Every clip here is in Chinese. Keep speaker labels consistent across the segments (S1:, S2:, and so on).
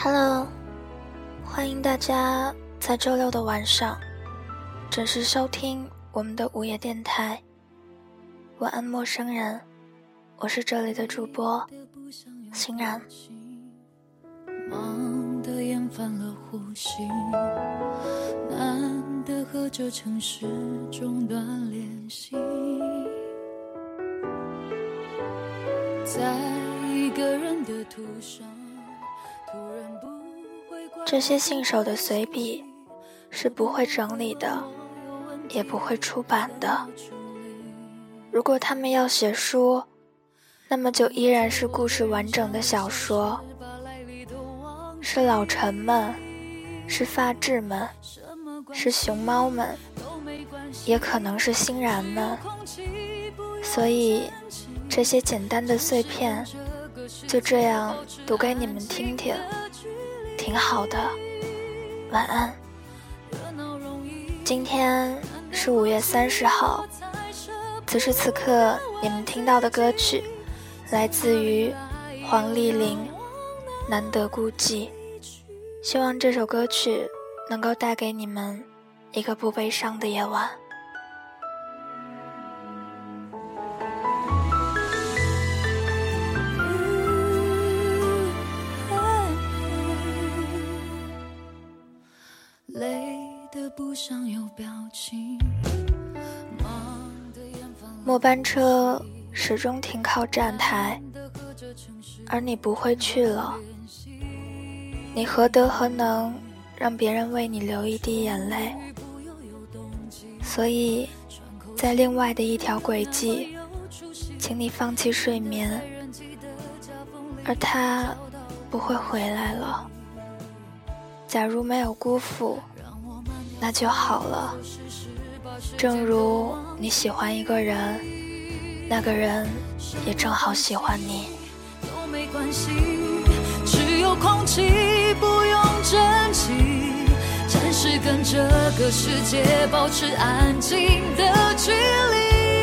S1: Hello，欢迎大家在周六的晚上准时收听我们的午夜电台。晚安，陌生人，我是这里的主播欣然。忙得厌烦了呼吸，难得和这城市中断联系，在一个人的途上。这些信手的随笔是不会整理的，也不会出版的。如果他们要写书，那么就依然是故事完整的小说。是老陈们，是发质们，是熊猫们，也可能是欣然们。所以，这些简单的碎片。就这样读给你们听听，挺好的。晚安。今天是五月三十号，此时此刻你们听到的歌曲来自于黄丽玲，《难得孤寂》。希望这首歌曲能够带给你们一个不悲伤的夜晚。不想有表情末班车始终停靠站台，而你不会去了。你何德何能让别人为你流一滴眼泪？所以，在另外的一条轨迹，请你放弃睡眠，而他不会回来了。假如没有辜负。那就好了。正如你喜欢一个人，那个人也正好喜欢你。都没关系，只有空气不用珍惜，暂时跟这个世界保持安静的距离。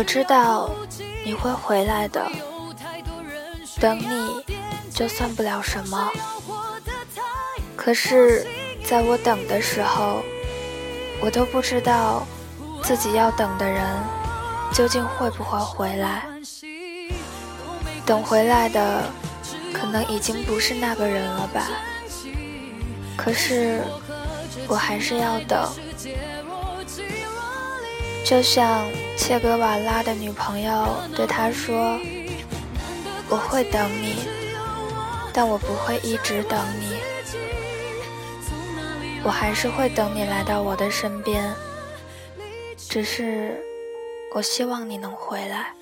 S1: 我知道你会回来的，等你就算不了什么。可是，在我等的时候，我都不知道自己要等的人究竟会不会回来。等回来的可能已经不是那个人了吧？可是，我还是要等。就像切格瓦拉的女朋友对他说：“我会等你，但我不会一直等你。我还是会等你来到我的身边，只是我希望你能回来。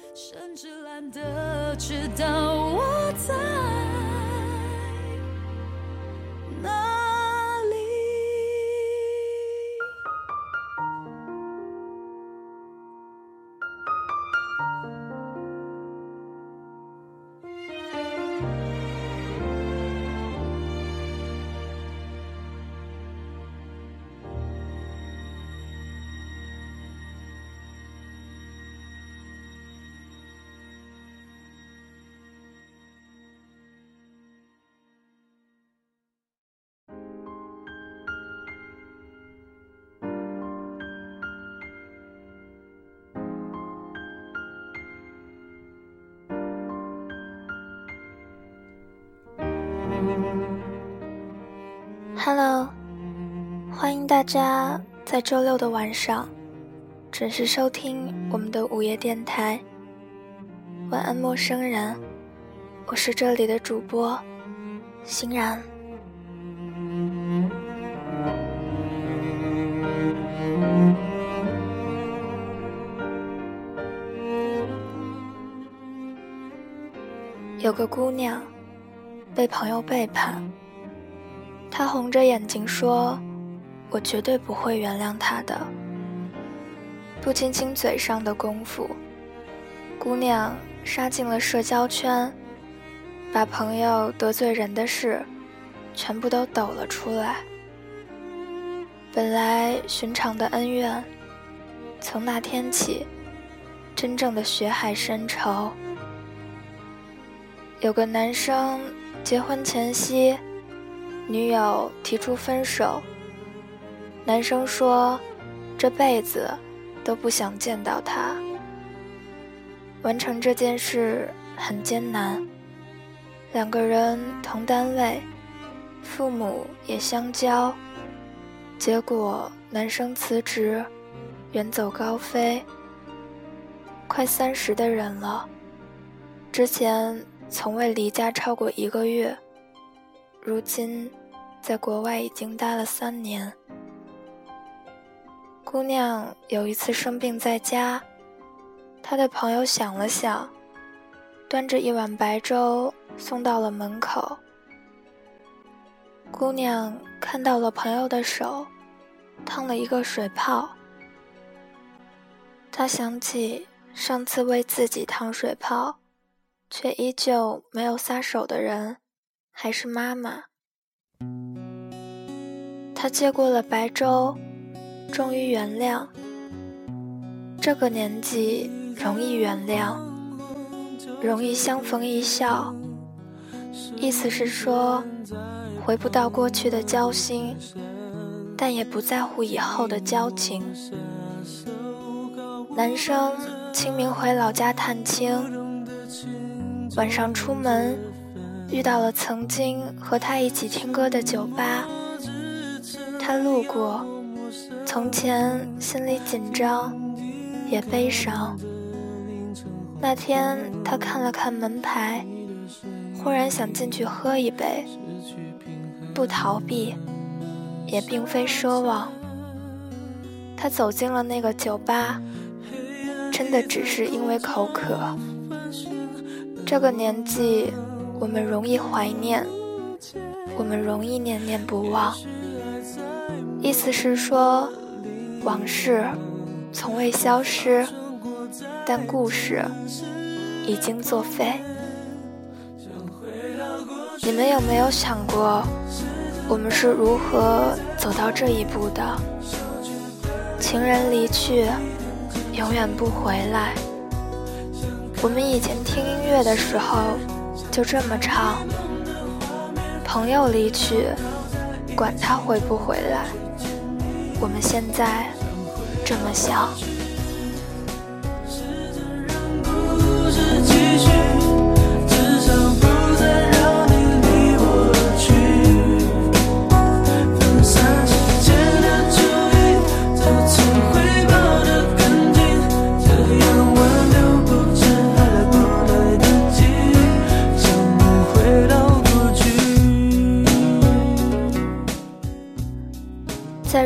S1: ”Hello，欢迎大家在周六的晚上准时收听我们的午夜电台。晚安，陌生人，我是这里的主播欣然。有个姑娘被朋友背叛。他红着眼睛说：“我绝对不会原谅他的。”不仅仅嘴上的功夫，姑娘杀进了社交圈，把朋友得罪人的事全部都抖了出来。本来寻常的恩怨，从那天起，真正的血海深仇。有个男生结婚前夕，女友提出分手。男生说，这辈子都不想见到她。完成这件事很艰难，两个人同单位，父母也相交，结果男生辞职，远走高飞。快三十的人了，之前。从未离家超过一个月，如今在国外已经待了三年。姑娘有一次生病在家，她的朋友想了想，端着一碗白粥送到了门口。姑娘看到了朋友的手，烫了一个水泡。她想起上次为自己烫水泡。却依旧没有撒手的人，还是妈妈。他接过了白粥，终于原谅。这个年纪容易原谅，容易相逢一笑。意思是说，回不到过去的交心，但也不在乎以后的交情。男生清明回老家探亲。晚上出门，遇到了曾经和他一起听歌的酒吧。他路过，从前心里紧张，也悲伤。那天他看了看门牌，忽然想进去喝一杯，不逃避，也并非奢望。他走进了那个酒吧，真的只是因为口渴。这个年纪，我们容易怀念，我们容易念念不忘。意思是说，往事从未消失，但故事已经作废。你们有没有想过，我们是如何走到这一步的？情人离去，永远不回来。我们以前听音乐的时候就这么唱，朋友离去，管他回不回来。我们现在这么想。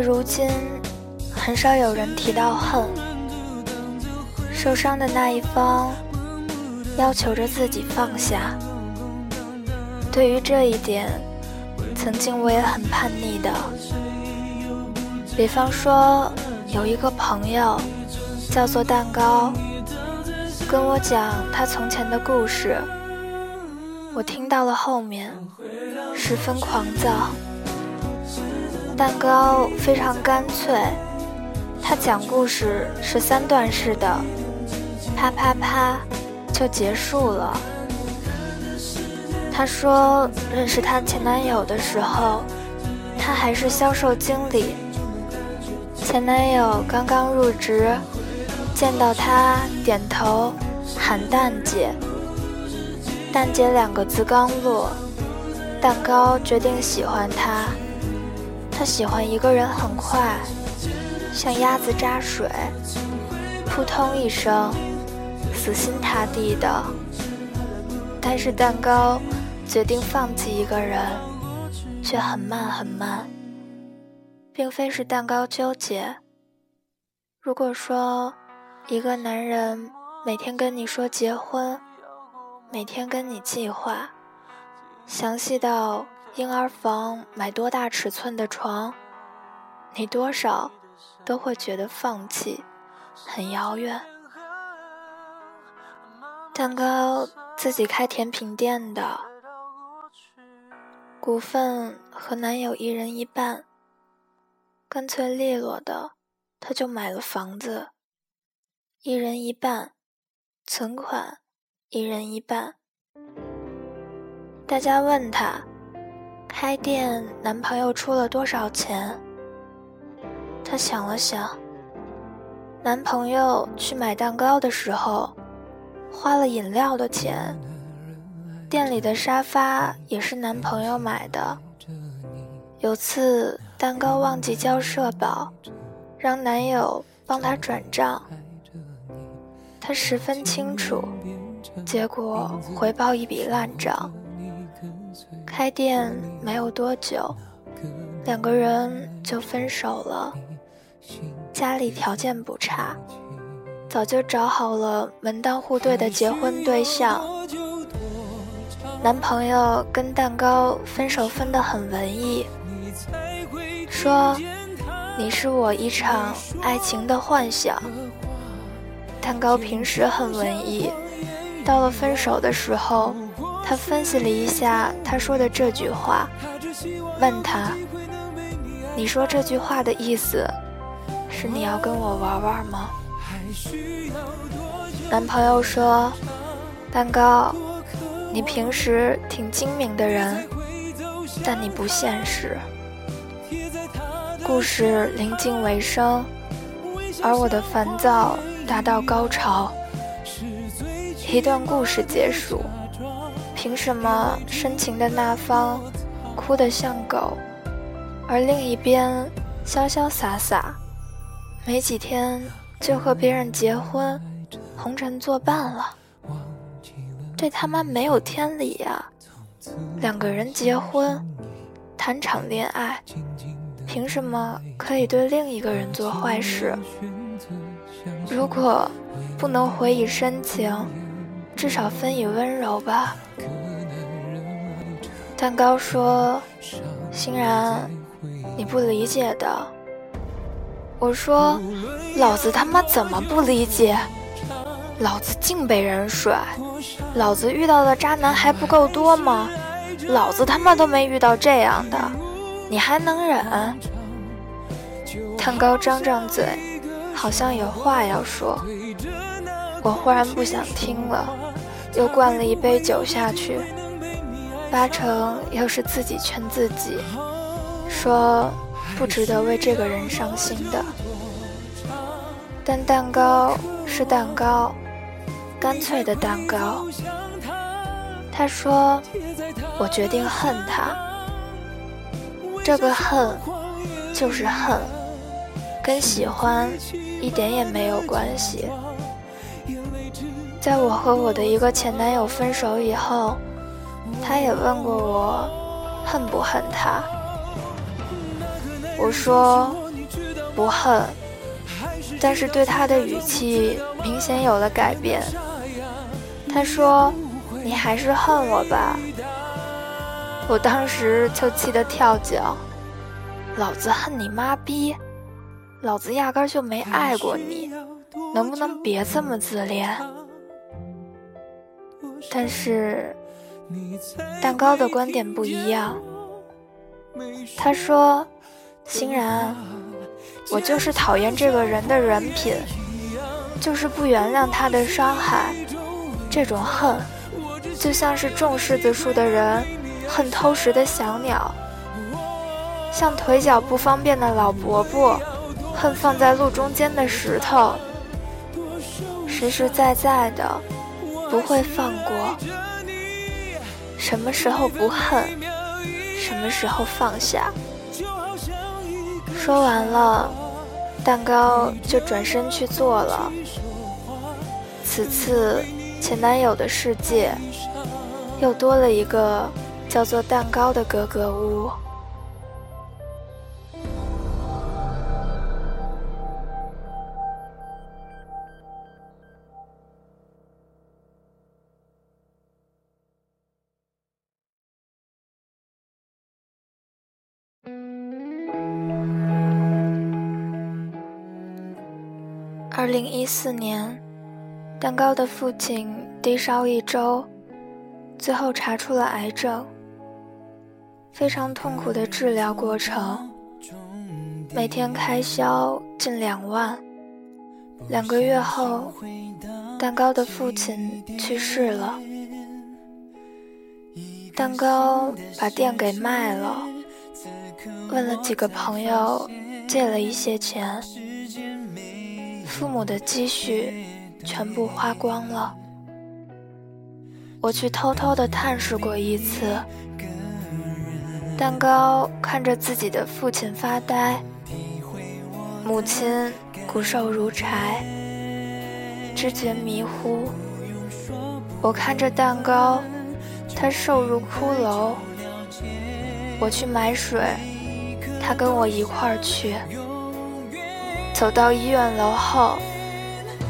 S1: 如今很少有人提到恨，受伤的那一方要求着自己放下。对于这一点，曾经我也很叛逆的。比方说，有一个朋友叫做蛋糕，跟我讲他从前的故事，我听到了后面，十分狂躁。蛋糕非常干脆。他讲故事是三段式的，啪啪啪，就结束了。他说，认识她前男友的时候，她还是销售经理。前男友刚刚入职，见到她点头喊蛋姐。蛋姐两个字刚落，蛋糕决定喜欢他。他喜欢一个人很快。像鸭子扎水，扑通一声，死心塌地的。但是蛋糕决定放弃一个人，却很慢很慢，并非是蛋糕纠结。如果说一个男人每天跟你说结婚，每天跟你计划，详细到婴儿房买多大尺寸的床，你多少？都会觉得放弃很遥远。蛋糕自己开甜品店的，股份和男友一人一半，干脆利落的，他就买了房子，一人一半，存款一人一半。大家问他，开店男朋友出了多少钱？他想了想，男朋友去买蛋糕的时候。花了饮料的钱，店里的沙发也是男朋友买的。有次蛋糕忘记交社保，让男友帮他转账，他十分清楚，结果回报一笔烂账。开店没有多久，两个人就分手了，家里条件不差。早就找好了门当户对的结婚对象。男朋友跟蛋糕分手分得很文艺，说：“你是我一场爱情的幻想。”蛋糕平时很文艺，到了分手的时候，他分析了一下他说的这句话，问他：“你说这句话的意思，是你要跟我玩玩吗？”男朋友说：“蛋糕，你平时挺精明的人，但你不现实。”故事临近尾声，而我的烦躁达到高潮。一段故事结束，凭什么深情的那方哭得像狗，而另一边潇潇洒洒？没几天。就和别人结婚，红尘作伴了，这他妈没有天理呀！两个人结婚，谈场恋爱，凭什么可以对另一个人做坏事？如果不能回以深情，至少分以温柔吧。蛋糕说：“欣然，你不理解的。”我说：“老子他妈怎么不理解？老子净被人甩，老子遇到的渣男还不够多吗？老子他妈都没遇到这样的，你还能忍？”蛋糕张张嘴，好像有话要说。我忽然不想听了，又灌了一杯酒下去，八成又是自己劝自己，说。不值得为这个人伤心的，但蛋糕是蛋糕，干脆的蛋糕。他说：“我决定恨他，这个恨就是恨，跟喜欢一点也没有关系。”在我和我的一个前男友分手以后，他也问过我，恨不恨他。我说不恨，但是对他的语气明显有了改变。他说：“你还是恨我吧。”我当时就气得跳脚：“老子恨你妈逼！老子压根就没爱过你，能不能别这么自恋？”但是蛋糕的观点不一样，他说。欣然，我就是讨厌这个人的人品，就是不原谅他的伤害。这种恨，就像是种柿子树的人恨偷食的小鸟，像腿脚不方便的老伯伯恨放在路中间的石头。实实在在的，不会放过。什么时候不恨，什么时候放下。说完了，蛋糕就转身去做了。此次前男友的世界又多了一个叫做蛋糕的格格巫。一四年，蛋糕的父亲低烧一周，最后查出了癌症，非常痛苦的治疗过程，每天开销近两万。两个月后，蛋糕的父亲去世了，蛋糕把店给卖了，问了几个朋友，借了一些钱，父母的积蓄全部花光了。我去偷偷的探视过一次，蛋糕看着自己的父亲发呆，母亲骨瘦如柴，知觉迷糊。我看着蛋糕，他瘦如骷髅。我去买水，他跟我一块儿去。走到医院楼后，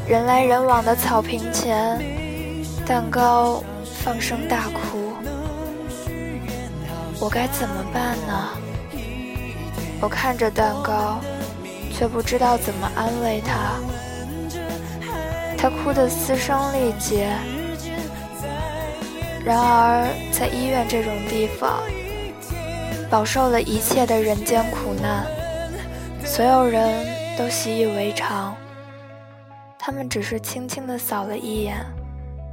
S1: 人来人往的草坪前，蛋糕。放声大哭，我该怎么办呢？我看着蛋糕，却不知道怎么安慰他。他哭得嘶声力竭。然而，在医院这种地方，饱受了一切的人间苦难，所有人都习以为常。他们只是轻轻地扫了一眼。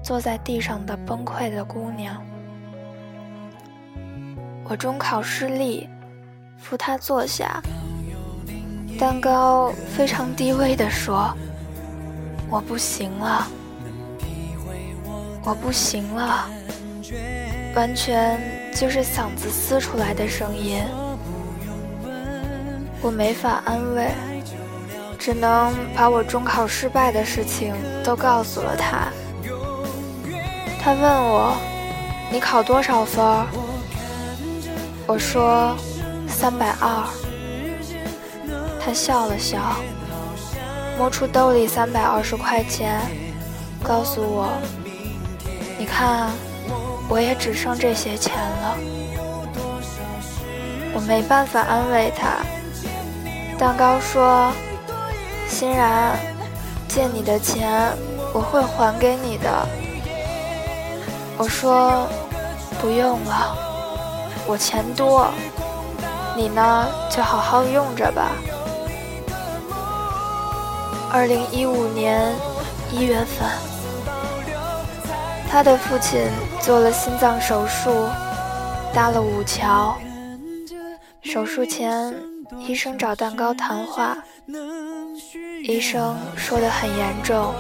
S1: 坐在地上的崩溃的姑娘，我中考失利，扶她坐下。蛋糕非常低微地说：“我不行了，我不行了。”完全就是嗓子撕出来的声音。我没法安慰，只能把我中考失败的事情都告诉了他。他问我：“你考多少分？”我说：“三百二。”他笑了笑，摸出兜里三百二十块钱，告诉我：“你看，我也只剩这些钱了。”我没办法安慰他。蛋糕说：“欣然，借你的钱我会还给你的。”我说：“不用了，我钱多，你呢就好好用着吧。”二零一五年一月份，他的父亲做了心脏手术，搭了五桥。手术前，医生找蛋糕谈话，医生说的很严重，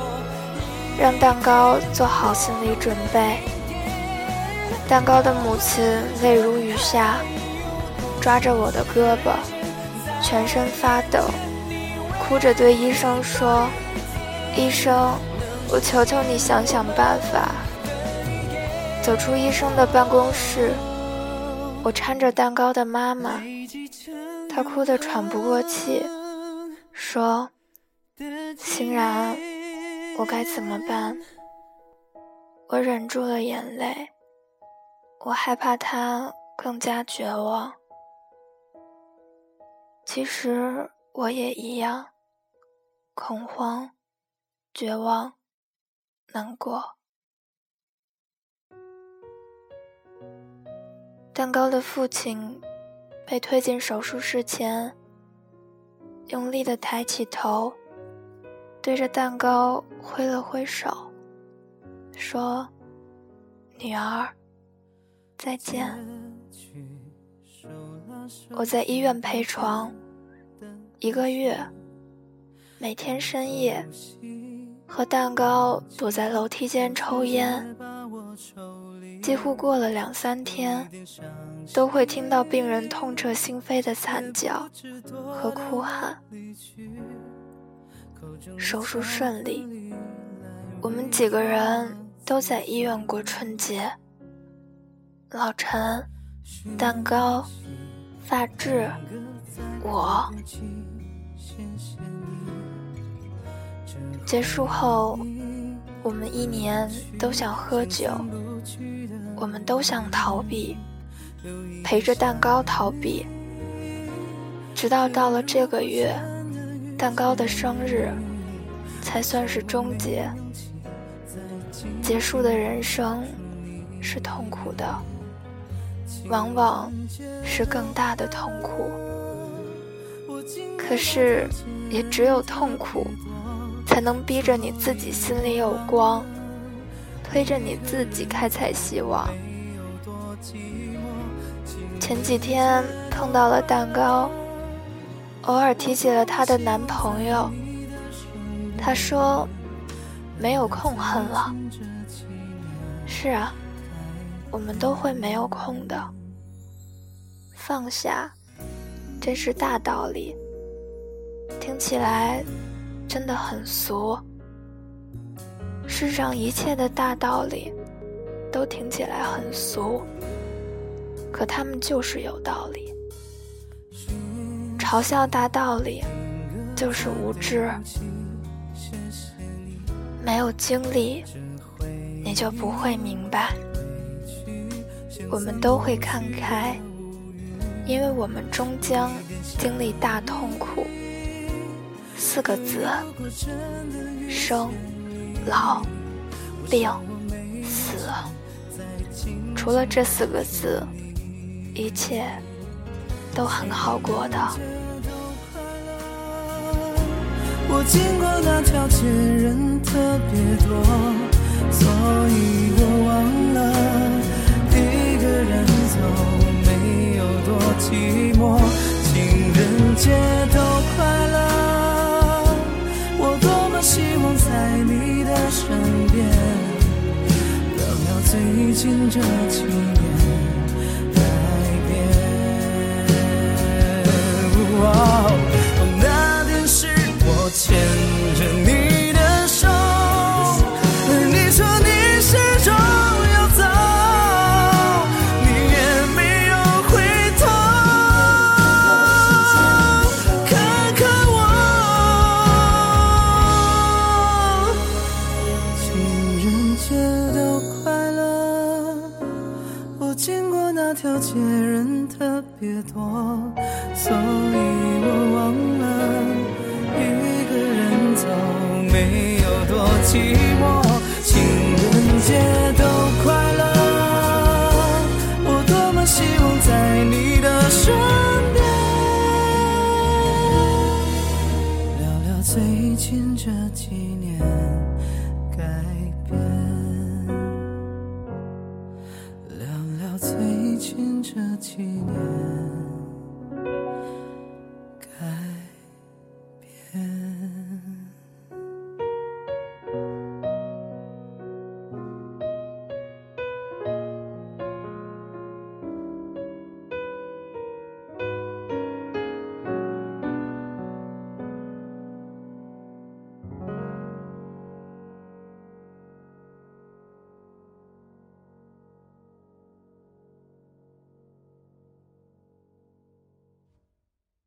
S1: 让蛋糕做好心理准备。蛋糕的母亲泪如雨下，抓着我的胳膊，全身发抖，哭着对医生说：“医生，我求求你想想办法。”走出医生的办公室，我搀着蛋糕的妈妈，她哭得喘不过气，说：“欣然，我该怎么办？”我忍住了眼泪。我害怕他更加绝望。其实我也一样，恐慌、绝望、难过。蛋糕的父亲被推进手术室前，用力的抬起头，对着蛋糕挥了挥手，说：“女儿。”再见。我在医院陪床一个月，每天深夜和蛋糕躲在楼梯间抽烟，几乎过了两三天，都会听到病人痛彻心扉的惨叫和哭喊。手术顺利，我们几个人都在医院过春节。老陈，蛋糕，发质，我。结束后，我们一年都想喝酒，我们都想逃避，陪着蛋糕逃避，直到到了这个月，蛋糕的生日，才算是终结。结束的人生是痛苦的，往往是更大的痛苦。可是，也只有痛苦，才能逼着你自己心里有光，推着你自己开采希望。前几天碰到了蛋糕，偶尔提起了她的男朋友，她说没有空恨了。是啊，我们都会没有空的。放下，这是大道理。听起来真的很俗。世上一切的大道理，都听起来很俗。可他们就是有道理。嘲笑大道理，就是无知。没有经历，你就不会明白。我们都会看开，因为我们终将经历大痛苦。四个字：生、老、病、死。除了这四个字。一切都很好过的。
S2: 我经过那条街，人特别多，所以我忘了一个人走没有多寂寞。情人节都快乐，我多么希望在你的身边，聊聊最近这几年。街。